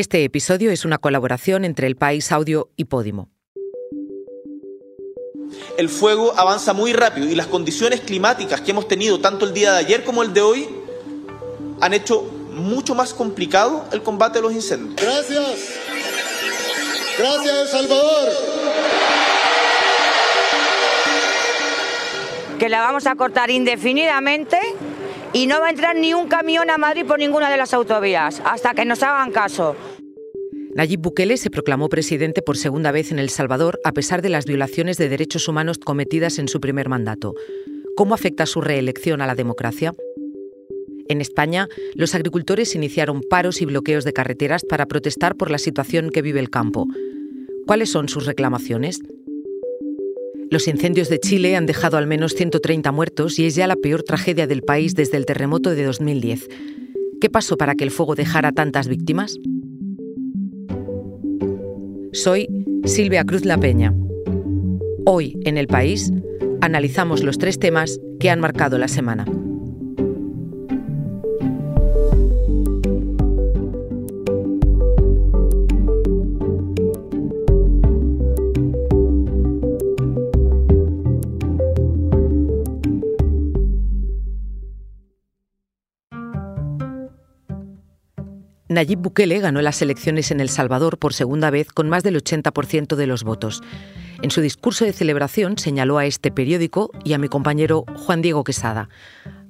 Este episodio es una colaboración entre El País Audio y Podimo. El fuego avanza muy rápido y las condiciones climáticas que hemos tenido tanto el día de ayer como el de hoy han hecho mucho más complicado el combate a los incendios. Gracias. Gracias, El Salvador. Que la vamos a cortar indefinidamente y no va a entrar ni un camión a Madrid por ninguna de las autovías hasta que nos hagan caso. Nayib Bukele se proclamó presidente por segunda vez en El Salvador a pesar de las violaciones de derechos humanos cometidas en su primer mandato. ¿Cómo afecta su reelección a la democracia? En España, los agricultores iniciaron paros y bloqueos de carreteras para protestar por la situación que vive el campo. ¿Cuáles son sus reclamaciones? Los incendios de Chile han dejado al menos 130 muertos y es ya la peor tragedia del país desde el terremoto de 2010. ¿Qué pasó para que el fuego dejara tantas víctimas? Soy Silvia Cruz La Peña. Hoy, en el país, analizamos los tres temas que han marcado la semana. Nayib Bukele ganó las elecciones en El Salvador por segunda vez con más del 80% de los votos. En su discurso de celebración señaló a este periódico y a mi compañero Juan Diego Quesada.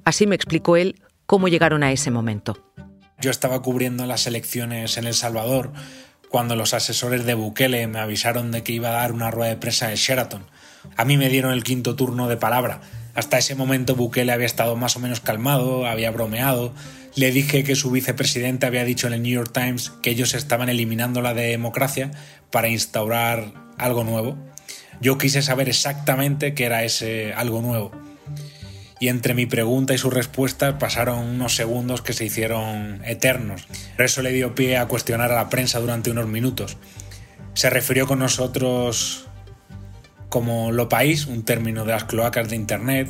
Así me explicó él cómo llegaron a ese momento. Yo estaba cubriendo las elecciones en El Salvador cuando los asesores de Bukele me avisaron de que iba a dar una rueda de prensa en Sheraton. A mí me dieron el quinto turno de palabra. Hasta ese momento Bukele había estado más o menos calmado, había bromeado, le dije que su vicepresidente había dicho en el New York Times que ellos estaban eliminando la democracia para instaurar algo nuevo. Yo quise saber exactamente qué era ese algo nuevo. Y entre mi pregunta y su respuesta pasaron unos segundos que se hicieron eternos. Eso le dio pie a cuestionar a la prensa durante unos minutos. Se refirió con nosotros como lo país, un término de las cloacas de Internet,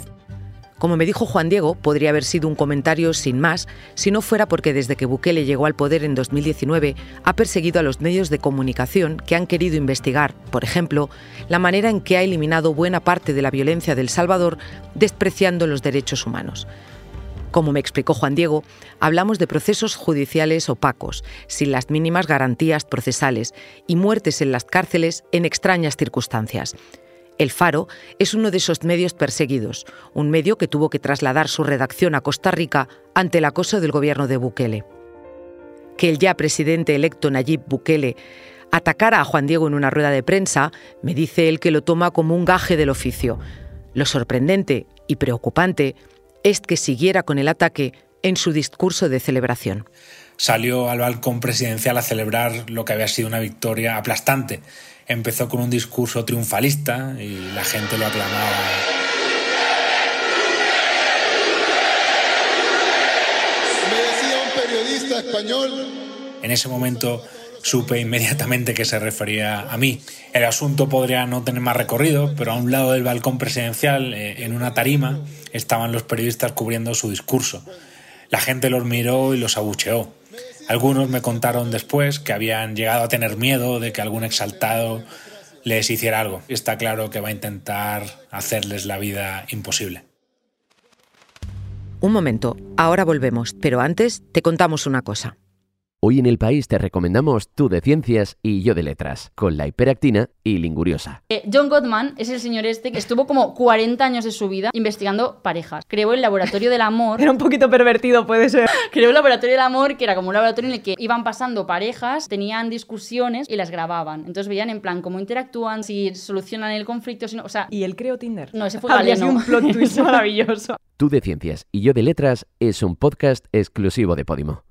como me dijo Juan Diego, podría haber sido un comentario sin más si no fuera porque desde que Bukele llegó al poder en 2019 ha perseguido a los medios de comunicación que han querido investigar, por ejemplo, la manera en que ha eliminado buena parte de la violencia del Salvador despreciando los derechos humanos. Como me explicó Juan Diego, hablamos de procesos judiciales opacos, sin las mínimas garantías procesales y muertes en las cárceles en extrañas circunstancias. El Faro es uno de esos medios perseguidos, un medio que tuvo que trasladar su redacción a Costa Rica ante el acoso del gobierno de Bukele. Que el ya presidente electo Nayib Bukele atacara a Juan Diego en una rueda de prensa, me dice él que lo toma como un gaje del oficio. Lo sorprendente y preocupante es que siguiera con el ataque en su discurso de celebración. Salió al balcón presidencial a celebrar lo que había sido una victoria aplastante empezó con un discurso triunfalista y la gente lo aclamaba. Me decía un periodista español. En ese momento supe inmediatamente que se refería a mí. El asunto podría no tener más recorrido, pero a un lado del balcón presidencial, eh, en una tarima, estaban los periodistas cubriendo su discurso. La gente los miró y los abucheó. Algunos me contaron después que habían llegado a tener miedo de que algún exaltado les hiciera algo. Está claro que va a intentar hacerles la vida imposible. Un momento, ahora volvemos, pero antes te contamos una cosa. Hoy en el país te recomendamos tú de ciencias y yo de letras, con la hiperactina y linguriosa. Eh, John Gottman es el señor este que estuvo como 40 años de su vida investigando parejas. Creó el laboratorio del amor. Era un poquito pervertido, puede ser. Creó el laboratorio del amor, que era como un laboratorio en el que iban pasando parejas, tenían discusiones y las grababan. Entonces veían en plan cómo interactúan, si solucionan el conflicto, si no, o sea... ¿Y él creó Tinder? No, ese fue Habría sido un plot twist maravilloso. Tú de ciencias y yo de letras es un podcast exclusivo de Podimo.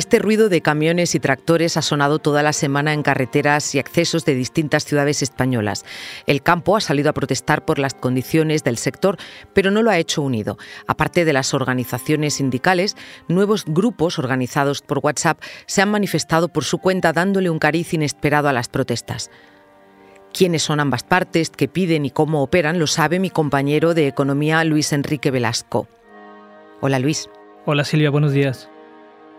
Este ruido de camiones y tractores ha sonado toda la semana en carreteras y accesos de distintas ciudades españolas. El campo ha salido a protestar por las condiciones del sector, pero no lo ha hecho unido. Aparte de las organizaciones sindicales, nuevos grupos organizados por WhatsApp se han manifestado por su cuenta dándole un cariz inesperado a las protestas. Quiénes son ambas partes, qué piden y cómo operan, lo sabe mi compañero de Economía Luis Enrique Velasco. Hola Luis. Hola Silvia, buenos días.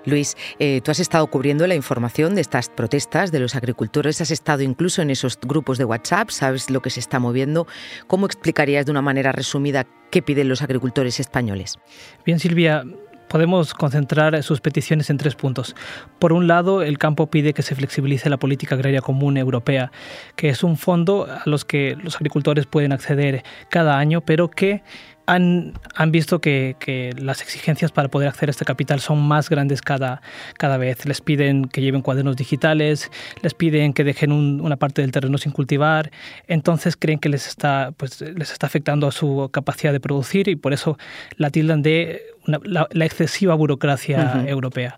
Luis, eh, tú has estado cubriendo la información de estas protestas de los agricultores, has estado incluso en esos grupos de WhatsApp, sabes lo que se está moviendo. ¿Cómo explicarías de una manera resumida qué piden los agricultores españoles? Bien, Silvia, podemos concentrar sus peticiones en tres puntos. Por un lado, el campo pide que se flexibilice la política agraria común europea, que es un fondo a los que los agricultores pueden acceder cada año, pero que han, han visto que, que, las exigencias para poder acceder a este capital son más grandes cada, cada vez. Les piden que lleven cuadernos digitales, les piden que dejen un, una parte del terreno sin cultivar, entonces creen que les está, pues, les está afectando a su capacidad de producir y por eso la tildan de una, la, la, excesiva burocracia uh -huh. europea.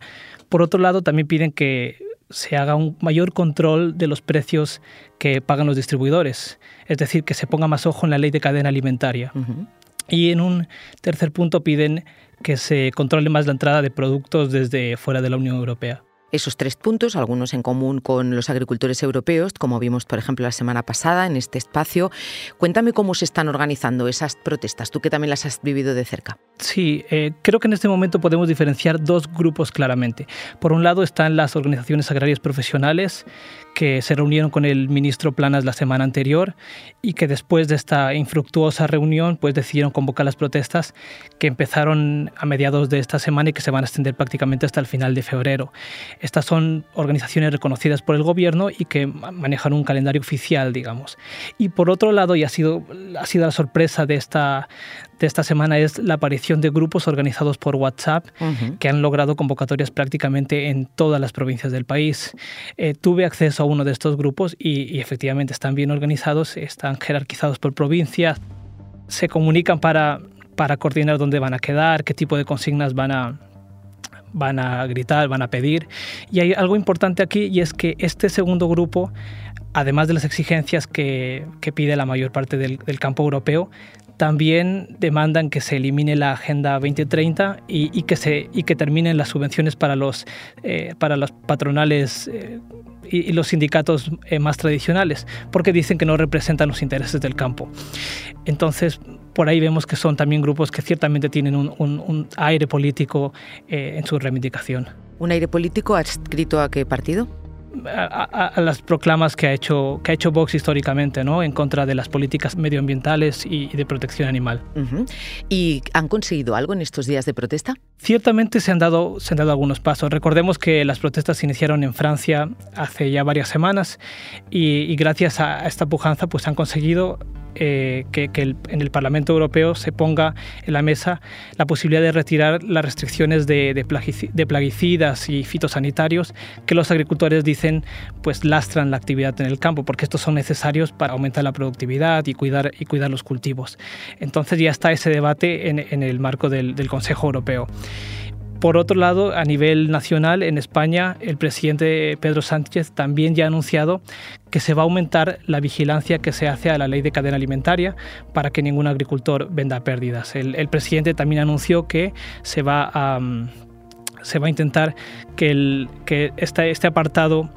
Por otro lado, también piden que se haga un mayor control de los precios que pagan los distribuidores, es decir, que se ponga más ojo en la ley de cadena alimentaria. Uh -huh. Y en un tercer punto piden que se controle más la entrada de productos desde fuera de la Unión Europea. Esos tres puntos, algunos en común con los agricultores europeos, como vimos, por ejemplo, la semana pasada en este espacio. Cuéntame cómo se están organizando esas protestas, tú que también las has vivido de cerca. Sí, eh, creo que en este momento podemos diferenciar dos grupos claramente. Por un lado están las organizaciones agrarias profesionales que se reunieron con el ministro Planas la semana anterior y que después de esta infructuosa reunión pues decidieron convocar las protestas que empezaron a mediados de esta semana y que se van a extender prácticamente hasta el final de febrero. Estas son organizaciones reconocidas por el gobierno y que manejan un calendario oficial, digamos. Y por otro lado, y ha sido, ha sido la sorpresa de esta, de esta semana, es la aparición de grupos organizados por WhatsApp uh -huh. que han logrado convocatorias prácticamente en todas las provincias del país. Eh, tuve acceso a uno de estos grupos y, y efectivamente están bien organizados, están jerarquizados por provincias, se comunican para, para coordinar dónde van a quedar, qué tipo de consignas van a, van a gritar, van a pedir. Y hay algo importante aquí y es que este segundo grupo, además de las exigencias que, que pide la mayor parte del, del, campo europeo, también demandan que se elimine la Agenda 2030 y, y que, se, y que terminen las subvenciones para los, eh, para los patronales eh, y, y, los sindicatos eh, más tradicionales, porque dicen que no representan los intereses del campo. Entonces, por ahí vemos que son también grupos que ciertamente tienen un, un, un aire político eh, en su reivindicación. ¿Un aire político adscrito a qué partido? A, a, a, las proclamas que ha hecho que ha hecho Vox históricamente, ¿no? En contra de las políticas medioambientales y, y de protección animal. Uh -huh. ¿Y han conseguido algo en estos días de protesta? Ciertamente se han dado se han dado algunos pasos. Recordemos que las protestas se iniciaron en Francia hace ya varias semanas y, y gracias a esta pujanza, pues han conseguido eh, que, en el Parlamento Europeo se ponga en la mesa la posibilidad de retirar las restricciones de, plaguicidas y fitosanitarios que los agricultores dicen pues lastran la actividad en el campo porque estos son necesarios para aumentar la productividad y cuidar, y cuidar los cultivos. Entonces ya está ese debate en, el marco del Consejo Europeo. Por otro lado, a nivel nacional, en España, el presidente Pedro Sánchez también ya ha anunciado que se va a aumentar la vigilancia que se hace a la ley de cadena alimentaria para que ningún agricultor venda pérdidas. El, presidente también anunció que se va a, a intentar que, el, que este apartado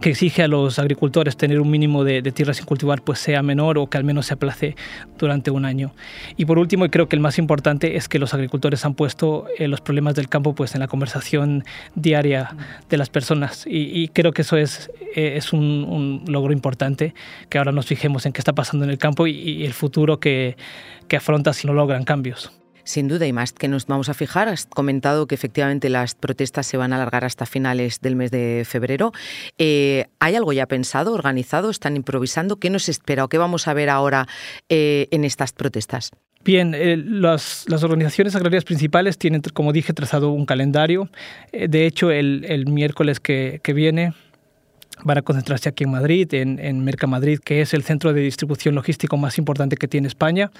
que exige a los agricultores tener un mínimo de, de, tierra sin cultivar pues sea menor o que al menos se aplace durante un año. Y por último, y creo que el más importante es que los agricultores han puesto eh, los problemas del campo pues en la conversación diaria de las personas y, creo que eso es, eh, es un, un, logro importante, que ahora nos fijemos en qué está pasando en el campo y, y el futuro que, que afronta si no logran cambios. Sin duda, y más que nos vamos a fijar, has comentado que efectivamente las protestas se van a alargar hasta finales del mes de febrero. Eh, ¿Hay algo ya pensado, organizado? ¿Están improvisando? ¿Qué nos espera o qué vamos a ver ahora eh, en estas protestas? Bien, eh, las, organizaciones agrarias principales tienen, como dije, trazado un calendario. De hecho, el, miércoles que viene, van a concentrarse aquí en Madrid, en, en Mercamadrid, que es el centro de distribución logístico más importante que tiene España,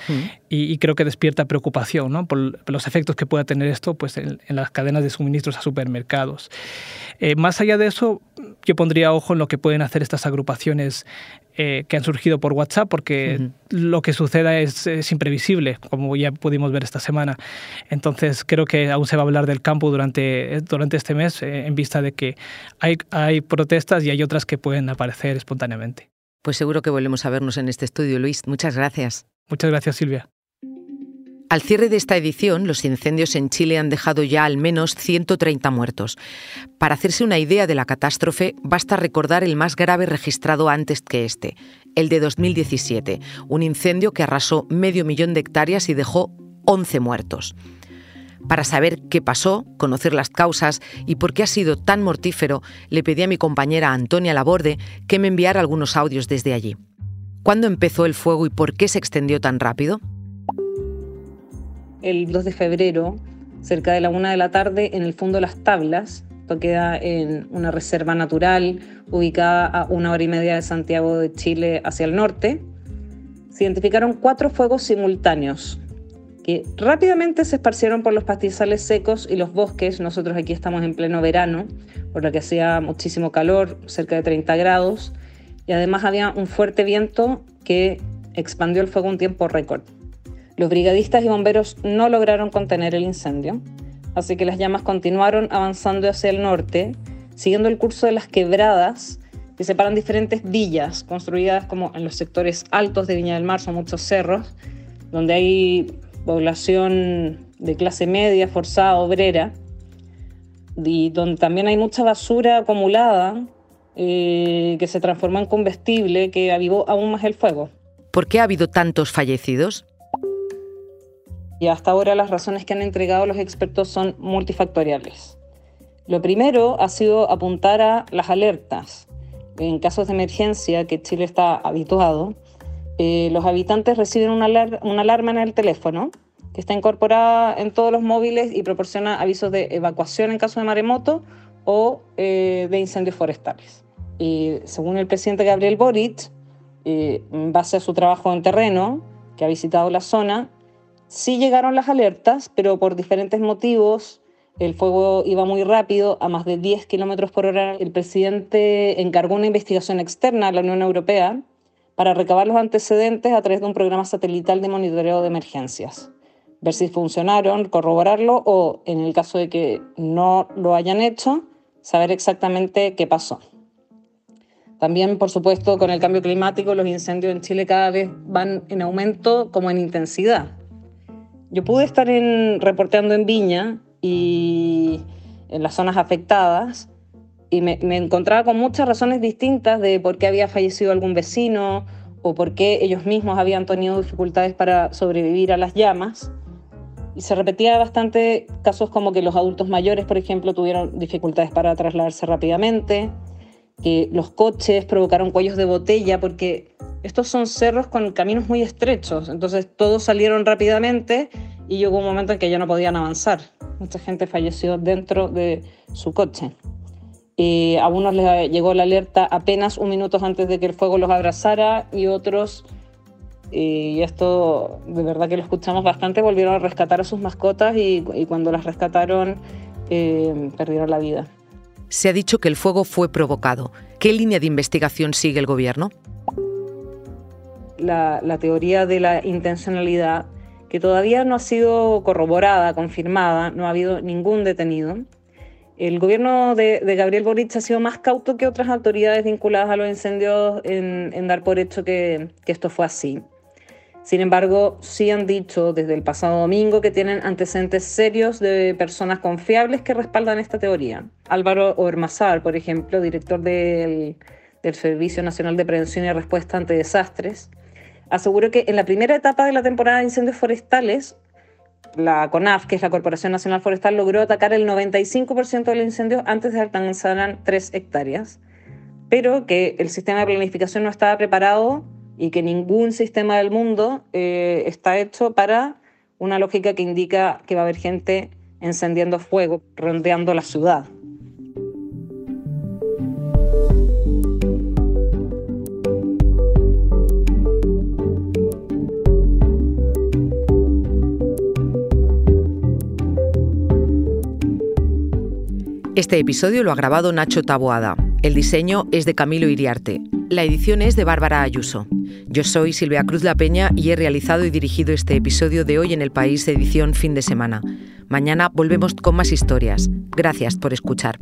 y, y, creo que despierta preocupación ¿no? por, por, los efectos que pueda tener esto pues, en, en las cadenas de suministros a supermercados. Eh, más allá de eso, yo pondría ojo en lo que pueden hacer estas agrupaciones eh, que han surgido por WhatsApp, porque uh -huh. lo que suceda es, es, imprevisible, como ya pudimos ver esta semana. Entonces, creo que aún se va a hablar del campo durante, durante este mes, eh, en vista de que hay, hay protestas y hay otras que pueden aparecer espontáneamente. Pues seguro que volvemos a vernos en este estudio, Luis. Muchas gracias. Muchas gracias, Silvia. Al cierre de esta edición, los incendios en Chile han dejado ya al menos 130 muertos. Para hacerse una idea de la catástrofe, basta recordar el más grave registrado antes que este, el de 2017, un incendio que arrasó medio millón de hectáreas y dejó 11 muertos. Para saber qué pasó, conocer las causas y por qué ha sido tan mortífero, le pedí a mi compañera Antonia Laborde que me enviara algunos audios desde allí. ¿Cuándo empezó el fuego y por qué se extendió tan rápido? El 2 de febrero, cerca de la una de la tarde, en el fondo de las tablas. Esto queda en una reserva natural ubicada a una hora y media de Santiago de Chile hacia el norte. Se identificaron cuatro fuegos simultáneos que rápidamente se esparcieron por los pastizales secos y los bosques. Nosotros aquí estamos en pleno verano, por lo que hacía muchísimo calor, cerca de 30 grados, y además había un fuerte viento que expandió el fuego un tiempo récord. Los brigadistas y bomberos no lograron contener el incendio, así que las llamas continuaron avanzando hacia el norte, siguiendo el curso de las quebradas que separan diferentes villas construidas como en los sectores altos de Viña del Mar, son muchos cerros, donde hay población de clase media, forzada, obrera, y donde también hay mucha basura acumulada eh, que se transformó en combustible que avivó aún más el fuego. ¿Por qué ha habido tantos fallecidos? Y hasta ahora las razones que han entregado los expertos son multifactoriales. Lo primero ha sido apuntar a las alertas. En casos de emergencia, que Chile está habituado, eh, los habitantes reciben una, una alarma en el teléfono que está incorporada en todos los móviles y proporciona avisos de evacuación en caso de maremoto o eh, de incendios forestales. Y según el presidente Gabriel Boric, eh, en base su trabajo en terreno, que ha visitado la zona, Sí llegaron las alertas, pero por diferentes motivos el fuego iba muy rápido, a más de 10 kilómetros por hora. El presidente encargó una investigación externa a la Unión Europea para recabar los antecedentes a través de un programa satelital de monitoreo de emergencias. Ver si funcionaron, corroborarlo o, en el caso de que no lo hayan hecho, saber exactamente qué pasó. También, por supuesto, con el cambio climático, los incendios en Chile cada vez van en aumento como en intensidad. Yo pude estar en, reporteando en Viña y en las zonas afectadas y me, me, encontraba con muchas razones distintas de por qué había fallecido algún vecino o por qué ellos mismos habían tenido dificultades para sobrevivir a las llamas. Y se repetía bastante casos como que los adultos mayores, por ejemplo, tuvieron dificultades para trasladarse rápidamente, que los coches provocaron cuellos de botella porque estos son cerros con caminos muy estrechos, entonces todos salieron rápidamente y llegó un momento en que ya no podían avanzar. Mucha gente falleció dentro de su coche. Y a unos les llegó la alerta apenas un minuto antes de que el fuego los abrazara y otros, y esto de verdad que lo escuchamos bastante, volvieron a rescatar a sus mascotas y, cuando las rescataron eh, perdieron la vida. Se ha dicho que el fuego fue provocado. ¿Qué línea de investigación sigue el gobierno? La, la, teoría de la intencionalidad, que todavía no ha sido corroborada, confirmada, no ha habido ningún detenido. El gobierno de, de Gabriel Boric ha sido más cauto que otras autoridades vinculadas a los incendios en, en dar por hecho que, que esto fue así. Sin embargo, sí han dicho desde el pasado domingo que tienen antecedentes serios de personas confiables que respaldan esta teoría. Álvaro Ormazar, por ejemplo, director del, del Servicio Nacional de Prevención y Respuesta ante Desastres, aseguró que en la primera etapa de la temporada de incendios forestales, la CONAF, que es la Corporación Nacional Forestal, logró atacar el 95% de los incendios antes de alcanzar 3 hectáreas, pero que el sistema de planificación no estaba preparado y que ningún sistema del mundo eh, está hecho para una lógica que indica que va a haber gente encendiendo fuego, rondeando la ciudad. Este episodio lo ha grabado Nacho Taboada. El diseño es de Camilo Iriarte. La edición es de Bárbara Ayuso. Yo soy Silvia Cruz La Peña y he realizado y dirigido este episodio de hoy en el país edición fin de semana. Mañana volvemos con más historias. Gracias por escuchar.